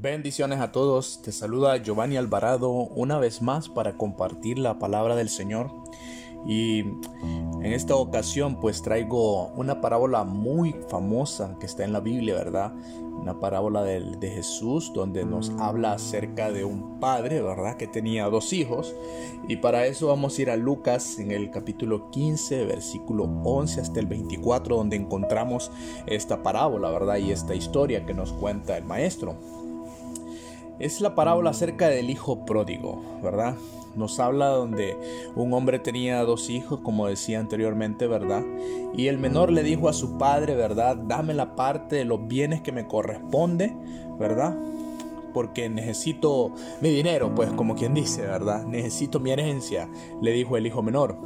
Bendiciones a todos, te saluda Giovanni Alvarado una vez más para compartir la palabra del Señor y en esta ocasión pues traigo una parábola muy famosa que está en la Biblia, ¿verdad? Una parábola de, de, Jesús donde nos habla acerca de un padre, ¿verdad? Que tenía dos hijos. Y para eso vamos a ir a Lucas en el capítulo 15, versículo 11 hasta el 24, donde encontramos esta parábola, ¿verdad? Y esta historia que nos cuenta el maestro. Es la parábola acerca del hijo pródigo, ¿verdad? Nos habla donde un hombre tenía dos hijos, como decía anteriormente, ¿verdad? Y el menor le dijo a su padre, ¿verdad? Dame la parte de los bienes que me corresponde, ¿verdad? Porque necesito mi dinero, pues como quien dice, ¿verdad? Necesito mi herencia, le dijo el hijo menor.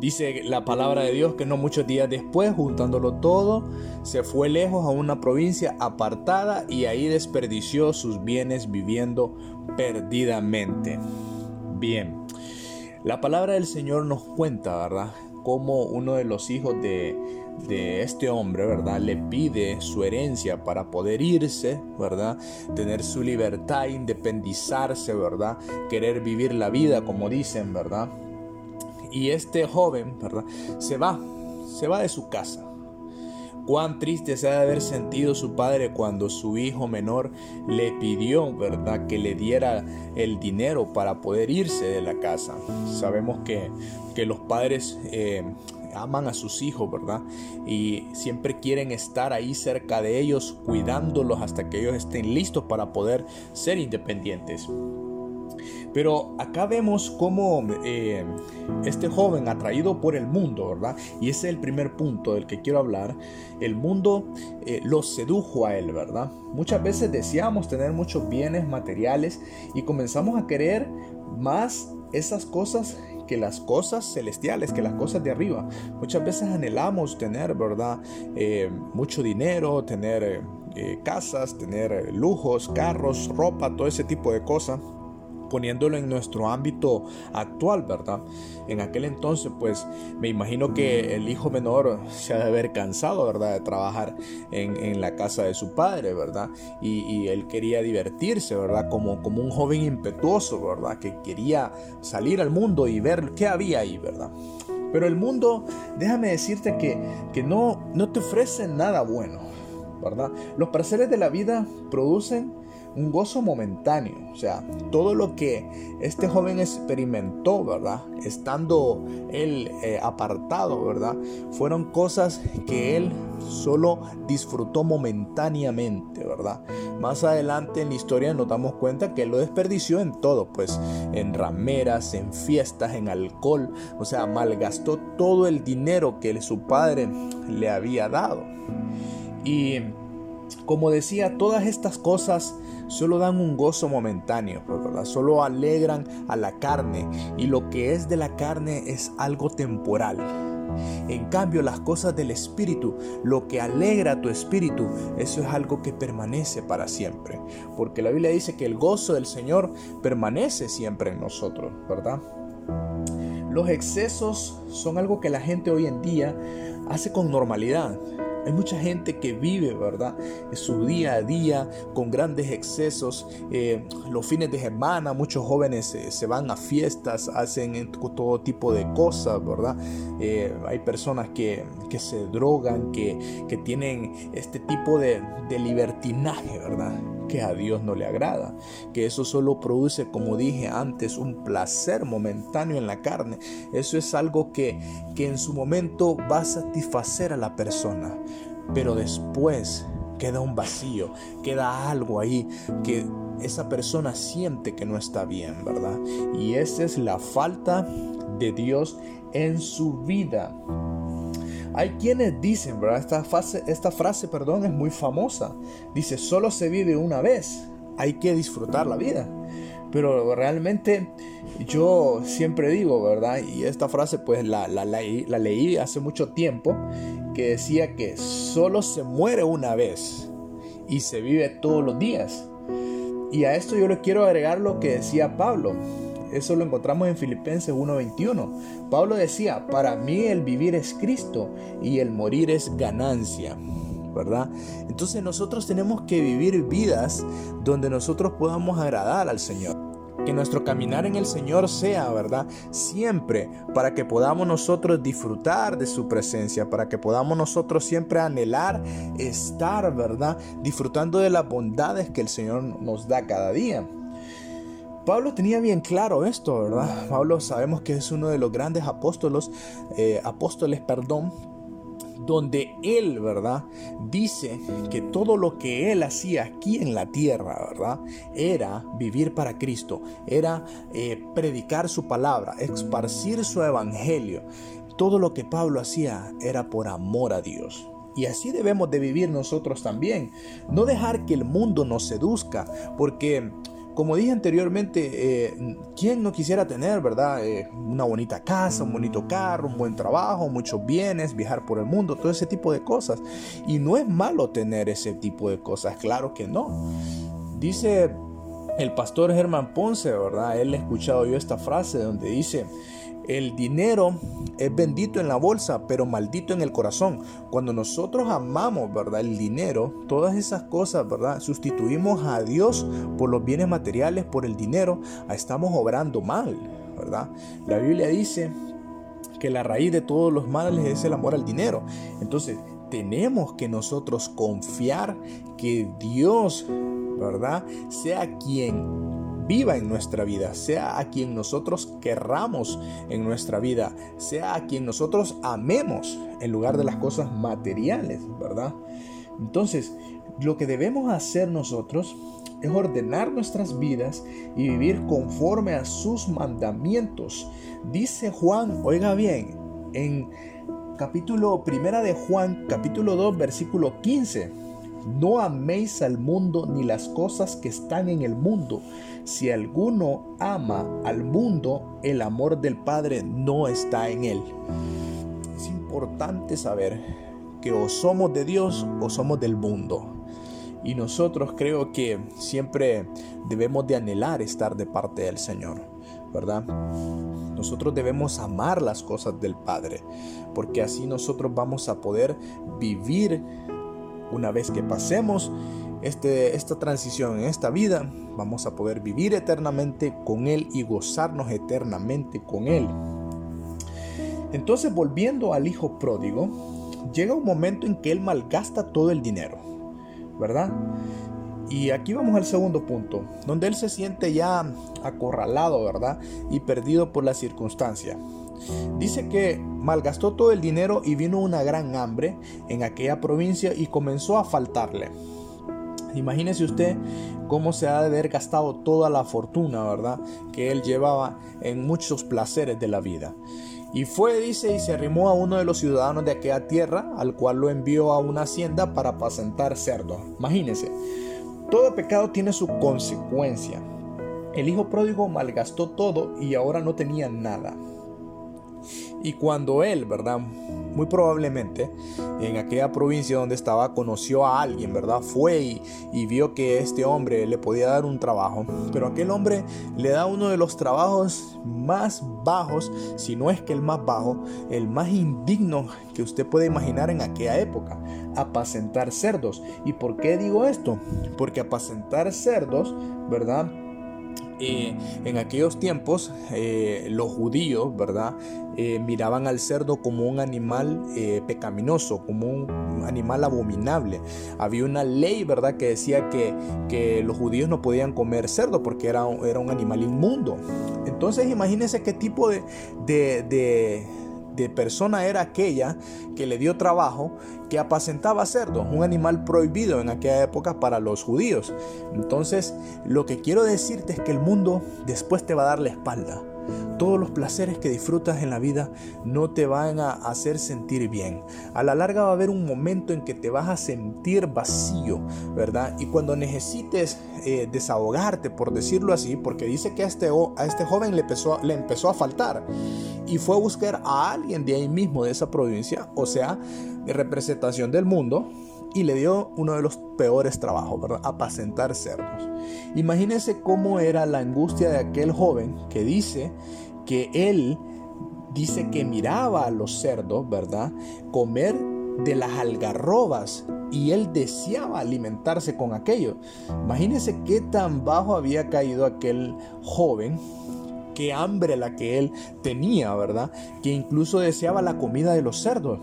Dice la palabra de Dios que no muchos días después, juntándolo todo, se fue lejos a una provincia apartada y ahí desperdició sus bienes viviendo perdidamente. Bien, la palabra del Señor nos cuenta, ¿verdad? Cómo uno de los hijos de, de este hombre, ¿verdad? Le pide su herencia para poder irse, ¿verdad? Tener su libertad, independizarse, ¿verdad? Querer vivir la vida, como dicen, ¿verdad? Y este joven, ¿verdad? Se va, se va de su casa. Cuán triste se ha de haber sentido su padre cuando su hijo menor le pidió, ¿verdad?, que le diera el dinero para poder irse de la casa. Sabemos que, que los padres eh, aman a sus hijos, ¿verdad? Y siempre quieren estar ahí cerca de ellos, cuidándolos hasta que ellos estén listos para poder ser independientes. Pero acá vemos cómo eh, este joven atraído por el mundo, ¿verdad? Y ese es el primer punto del que quiero hablar. El mundo eh, lo sedujo a él, ¿verdad? Muchas veces deseamos tener muchos bienes materiales y comenzamos a querer más esas cosas que las cosas celestiales, que las cosas de arriba. Muchas veces anhelamos tener, ¿verdad? Eh, mucho dinero, tener casas, tener lujos, carros, ropa, todo ese tipo de cosas poniéndolo en nuestro ámbito actual, ¿verdad? En aquel entonces, pues me imagino que el hijo menor se ha de haber cansado, ¿verdad? De trabajar en, la casa de su padre, ¿verdad? Y, él quería divertirse, ¿verdad? Como, como un joven impetuoso, ¿verdad? Que quería salir al mundo y ver qué había ahí, ¿verdad? Pero el mundo, déjame decirte que, que no, no te ofrece nada bueno, ¿verdad? Los placeres de la vida producen un gozo momentáneo. O sea, todo lo que este joven experimentó, ¿verdad? Estando él eh, apartado, ¿verdad? Fueron cosas que él solo disfrutó momentáneamente, ¿verdad? Más adelante en la historia nos damos cuenta que lo desperdició en todo, pues en rameras, en fiestas, en alcohol, o sea, malgastó todo el dinero que su padre le había dado. Y como decía, todas estas cosas solo dan un gozo momentáneo, ¿verdad? Solo alegran a la carne y lo que es de la carne es algo temporal. En cambio, las cosas del espíritu, lo que alegra a tu espíritu, eso es algo que permanece para siempre. Porque la Biblia dice que el gozo del Señor permanece siempre en nosotros, ¿verdad? Los excesos son algo que la gente hoy en día hace con normalidad. Hay mucha gente que vive, ¿verdad? Su día a día con grandes excesos. Eh, los fines de semana, muchos jóvenes se van a fiestas, hacen todo tipo de cosas, ¿verdad? Eh, hay personas que, se drogan, que, que, tienen este tipo de, de libertinaje, ¿verdad? Que a Dios no le agrada, que eso solo produce, como dije antes, un placer momentáneo en la carne. Eso es algo que, que en su momento va a satisfacer a la persona, pero después queda un vacío, queda algo ahí que esa persona siente que no está bien, ¿verdad? Y esa es la falta de Dios en su vida. Hay quienes dicen, ¿verdad? Esta, frase, esta frase, perdón, es muy famosa. Dice, solo se vive una vez, hay que disfrutar la vida. Pero realmente yo siempre digo, ¿verdad? Y esta frase pues la, la, la leí hace mucho tiempo, que decía que solo se muere una vez y se vive todos los días. Y a esto yo le quiero agregar lo que decía Pablo. Eso lo encontramos en Filipenses 1:21. Pablo decía, para mí el vivir es Cristo y el morir es ganancia. ¿verdad? Entonces nosotros tenemos que vivir vidas donde nosotros podamos agradar al Señor. Que nuestro caminar en el Señor sea, ¿verdad? Siempre para que podamos nosotros disfrutar de su presencia, para que podamos nosotros siempre anhelar estar, ¿verdad? Disfrutando de las bondades que el Señor nos da cada día. Pablo tenía bien claro esto, ¿verdad? Pablo sabemos que es uno de los grandes apóstolos, eh, apóstoles, perdón, donde él, ¿verdad? Dice que todo lo que él hacía aquí en la tierra, ¿verdad? Era vivir para Cristo, era eh, predicar su palabra, esparcir su evangelio. Todo lo que Pablo hacía era por amor a Dios. Y así debemos de vivir nosotros también. No dejar que el mundo nos seduzca, porque como dije anteriormente, eh, ¿quién no quisiera tener, verdad? Eh, una bonita casa, un bonito carro, un buen trabajo, muchos bienes, viajar por el mundo, todo ese tipo de cosas. Y no es malo tener ese tipo de cosas, claro que no. Dice el pastor Germán Ponce, ¿verdad? Él ha escuchado yo esta frase donde dice, el dinero es bendito en la bolsa, pero maldito en el corazón. Cuando nosotros amamos, ¿verdad? El dinero, todas esas cosas, ¿verdad? Sustituimos a Dios por los bienes materiales, por el dinero, estamos obrando mal, ¿verdad? La Biblia dice que la raíz de todos los males es el amor al dinero. Entonces, tenemos que nosotros confiar que Dios, ¿verdad? Sea quien viva en nuestra vida, sea a quien nosotros querramos en nuestra vida, sea a quien nosotros amemos en lugar de las cosas materiales, ¿verdad? Entonces, lo que debemos hacer nosotros es ordenar nuestras vidas y vivir conforme a sus mandamientos. Dice Juan, oiga bien, en capítulo primera de Juan, capítulo 2, versículo 15 no améis al mundo ni las cosas que están en el mundo. Si alguno ama al mundo, el amor del Padre no está en él. Es importante saber que o somos de Dios o somos del mundo. Y nosotros creo que siempre debemos de anhelar estar de parte del Señor, ¿verdad? Nosotros debemos amar las cosas del Padre, porque así nosotros vamos a poder vivir una vez que pasemos este, esta transición en esta vida, vamos a poder vivir eternamente con Él y gozarnos eternamente con Él. Entonces, volviendo al hijo pródigo, llega un momento en que Él malgasta todo el dinero, ¿verdad? Y aquí vamos al segundo punto, donde Él se siente ya acorralado, ¿verdad? Y perdido por la circunstancia. Dice que malgastó todo el dinero y vino una gran hambre en aquella provincia y comenzó a faltarle. Imagínese usted cómo se ha de haber gastado toda la fortuna, ¿verdad? Que él llevaba en muchos placeres de la vida. Y fue, dice, y se arrimó a uno de los ciudadanos de aquella tierra, al cual lo envió a una hacienda para apacentar cerdos. Imagínese, todo pecado tiene su consecuencia. El hijo pródigo malgastó todo y ahora no tenía nada. Y cuando él, ¿verdad? Muy probablemente en aquella provincia donde estaba conoció a alguien, ¿verdad? Fue y, vio que este hombre le podía dar un trabajo. Pero aquel hombre le da uno de los trabajos más bajos, si no es que el más bajo, el más indigno que usted puede imaginar en aquella época. Apacentar cerdos. ¿Y por qué digo esto? Porque apacentar cerdos, ¿verdad? Eh, en aquellos tiempos eh, los judíos, ¿verdad? Eh, miraban al cerdo como un animal pecaminoso, como un animal abominable. Había una ley, ¿verdad? Que decía que, que los judíos no podían comer cerdo porque era, era un animal inmundo. Entonces imagínense qué tipo de, de de persona era aquella que le dio trabajo que apacentaba cerdos, un animal prohibido en aquella época para los judíos. Entonces, lo que quiero decirte es que el mundo después te va a dar la espalda. Todos los placeres que disfrutas en la vida no te van a hacer sentir bien. A la larga va a haber un momento en que te vas a sentir vacío, ¿verdad? Y cuando necesites eh, desahogarte, por decirlo así, porque dice que a este, a este joven le empezó, le empezó a faltar y fue a buscar a alguien de ahí mismo, de esa provincia, o sea, de representación del mundo, y le dio uno de los peores trabajos, ¿verdad? Apacentar cerdos. Imagínense cómo era la angustia de aquel joven que dice que él dice que miraba a los cerdos, ¿verdad? Comer de las algarrobas y él deseaba alimentarse con aquello. Imagínense qué tan bajo había caído aquel joven, qué hambre la que él tenía, ¿verdad? Que incluso deseaba la comida de los cerdos.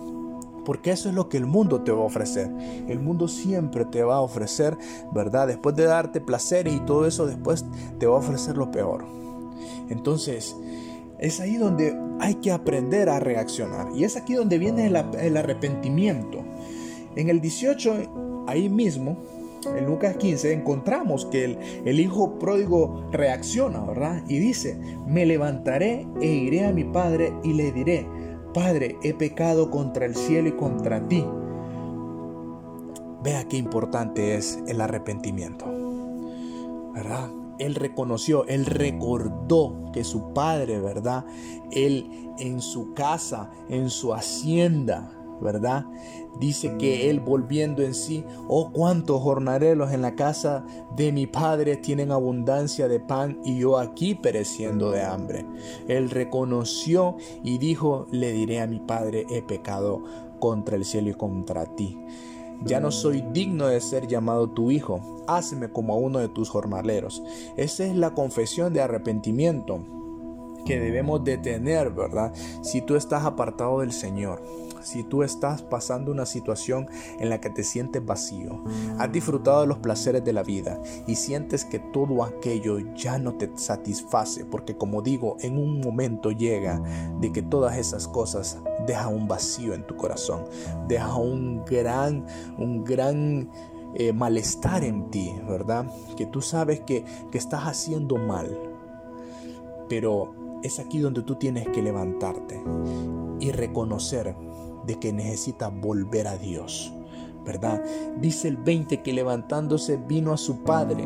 Porque eso es lo que el mundo te va a ofrecer. El mundo siempre te va a ofrecer, ¿verdad? Después de darte placer y todo eso, después te va a ofrecer lo peor. Entonces, es ahí donde hay que aprender a reaccionar. Y es aquí donde viene el, arrepentimiento. En el 18, ahí mismo, en Lucas 15, encontramos que el, el, hijo pródigo reacciona, ¿verdad? Y dice, me levantaré e iré a mi padre y le diré, Padre, he pecado contra el cielo y contra ti. Vea qué importante es el arrepentimiento, ¿verdad? Él reconoció, él recordó que su padre, ¿verdad? Él en su casa, en su hacienda, ¿verdad? Dice que él volviendo en sí, oh cuántos jornaleros en la casa de mi padre tienen abundancia de pan y yo aquí pereciendo de hambre. Él reconoció y dijo, le diré a mi padre, he pecado contra el cielo y contra ti. Ya no soy digno de ser llamado tu hijo, hazme como a uno de tus jornaleros. Esa es la confesión de arrepentimiento que debemos de tener, ¿verdad? Si tú estás apartado del Señor, si tú estás pasando una situación en la que te sientes vacío, has disfrutado de los placeres de la vida y sientes que todo aquello ya no te satisface, porque como digo, en un momento llega de que todas esas cosas dejan un vacío en tu corazón, deja un gran, un gran eh, malestar en ti, ¿verdad? Que tú sabes que, que estás haciendo mal, pero es aquí donde tú tienes que levantarte y reconocer de que necesita volver a Dios, ¿verdad? Dice el 20 que levantándose vino a su padre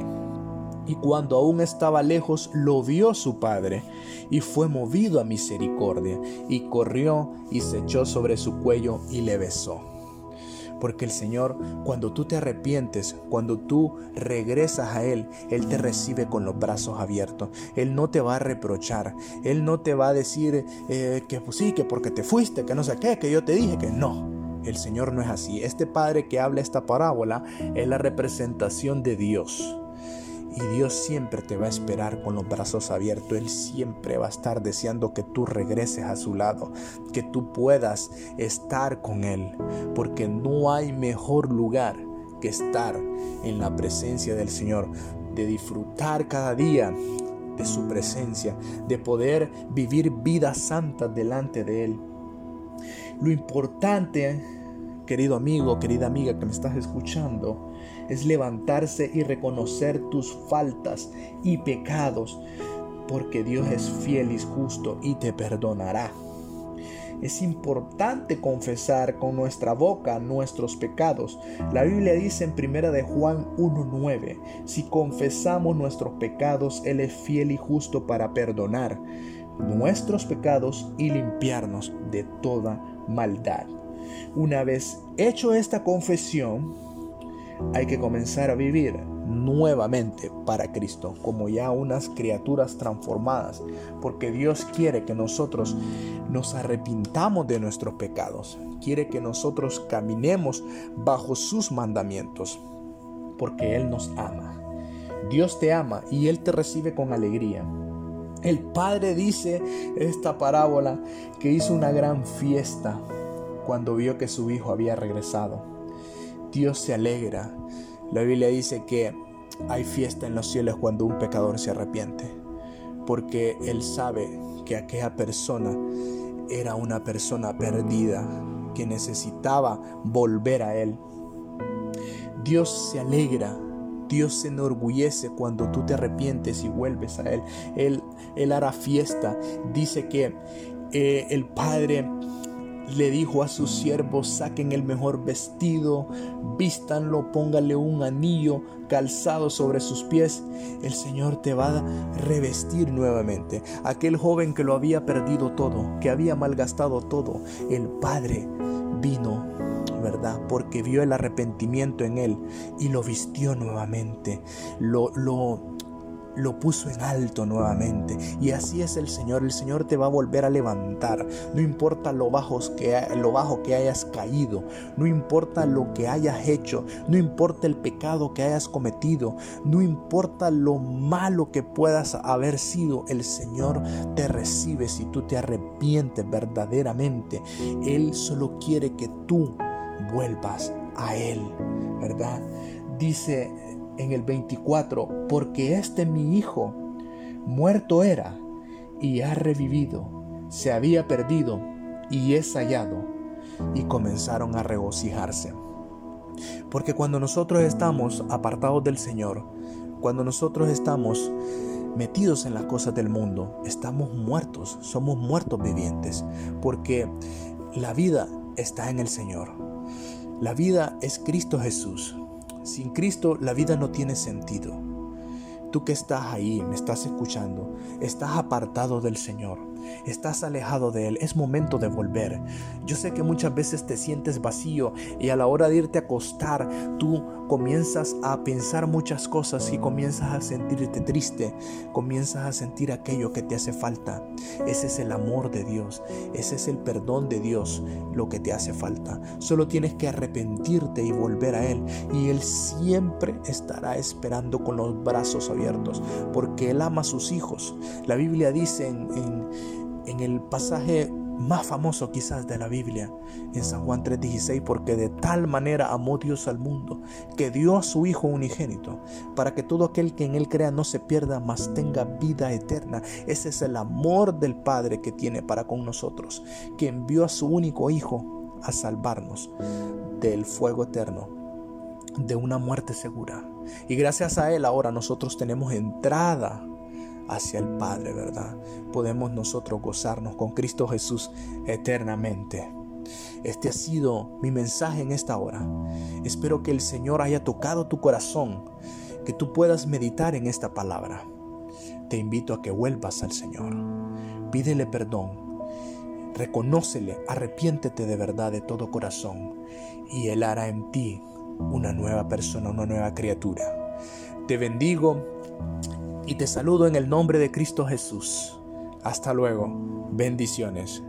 y cuando aún estaba lejos lo vio su padre y fue movido a misericordia y corrió y se echó sobre su cuello y le besó. Porque el Señor, cuando tú te arrepientes, cuando tú regresas a Él, Él te recibe con los brazos abiertos. Él no te va a reprochar. Él no te va a decir eh, que pues sí, que porque te fuiste, que no sé qué, que yo te dije que no. El Señor no es así. Este Padre que habla esta parábola es la representación de Dios. Y Dios siempre te va a esperar con los brazos abiertos. Él siempre va a estar deseando que tú regreses a su lado, que tú puedas estar con Él. Porque no hay mejor lugar que estar en la presencia del Señor, de disfrutar cada día de su presencia, de poder vivir vidas santas delante de Él. Lo importante, querido amigo, querida amiga que me estás escuchando, es levantarse y reconocer tus faltas y pecados, porque Dios es fiel y justo y te perdonará. Es importante confesar con nuestra boca nuestros pecados. La Biblia dice en primera de Juan 1:9, si confesamos nuestros pecados, él es fiel y justo para perdonar nuestros pecados y limpiarnos de toda maldad. Una vez hecho esta confesión, hay que comenzar a vivir nuevamente para Cristo, como ya unas criaturas transformadas, porque Dios quiere que nosotros nos arrepintamos de nuestros pecados, quiere que nosotros caminemos bajo sus mandamientos, porque Él nos ama. Dios te ama y Él te recibe con alegría. El Padre dice esta parábola que hizo una gran fiesta cuando vio que su hijo había regresado Dios se alegra. La Biblia dice que hay fiesta en los cielos cuando un pecador se arrepiente, porque Él sabe que aquella persona era una persona perdida, que necesitaba volver a Él. Dios se alegra, Dios se enorgullece cuando tú te arrepientes y vuelves a Él. Él, hará fiesta. Dice que eh, el Padre le dijo a sus siervos, saquen el mejor vestido, vístanlo, póngale un anillo calzado sobre sus pies. El Señor te va a revestir nuevamente. Aquel joven que lo había perdido todo, que había malgastado todo, el Padre vino, ¿verdad? Porque vio el arrepentimiento en él y lo vistió nuevamente. Lo, lo lo puso en alto nuevamente. Y así es el Señor. El Señor te va a volver a levantar. No importa lo, bajos que, lo bajo que hayas caído. No importa lo que hayas hecho. No importa el pecado que hayas cometido. No importa lo malo que puedas haber sido. El Señor te recibe si tú te arrepientes verdaderamente. Él solo quiere que tú vuelvas a Él. ¿Verdad? Dice en el 24, porque este mi hijo muerto era y ha revivido, se había perdido y es hallado. Y comenzaron a regocijarse. Porque cuando nosotros estamos apartados del Señor, cuando nosotros estamos metidos en las cosas del mundo, estamos muertos, somos muertos vivientes, porque la vida está en el Señor. La vida es Cristo Jesús. Sin Cristo la vida no tiene sentido. Tú que estás ahí, me estás escuchando, estás apartado del Señor, estás alejado de Él, es momento de volver. Yo sé que muchas veces te sientes vacío y a la hora de irte a acostar, tú comienzas a pensar muchas cosas y comienzas a sentirte triste, comienzas a sentir aquello que te hace falta. Ese es el amor de Dios, ese es el perdón de Dios, lo que te hace falta. Solo tienes que arrepentirte y volver a Él y Él siempre estará esperando con los brazos abiertos porque Él ama a sus hijos. La Biblia dice en, en, el pasaje más famoso quizás de la Biblia, en San Juan 3:16, porque de tal manera amó Dios al mundo, que dio a su Hijo unigénito, para que todo aquel que en Él crea no se pierda, mas tenga vida eterna. Ese es el amor del Padre que tiene para con nosotros, que envió a su único Hijo a salvarnos del fuego eterno, de una muerte segura. Y gracias a Él ahora nosotros tenemos entrada hacia el Padre, ¿verdad? Podemos nosotros gozarnos con Cristo Jesús eternamente. Este ha sido mi mensaje en esta hora. Espero que el Señor haya tocado tu corazón, que tú puedas meditar en esta palabra. Te invito a que vuelvas al Señor. Pídele perdón. Reconócele, arrepiéntete de verdad de todo corazón y Él hará en ti una nueva persona, una nueva criatura. Te bendigo y te saludo en el nombre de Cristo Jesús. Hasta luego. Bendiciones.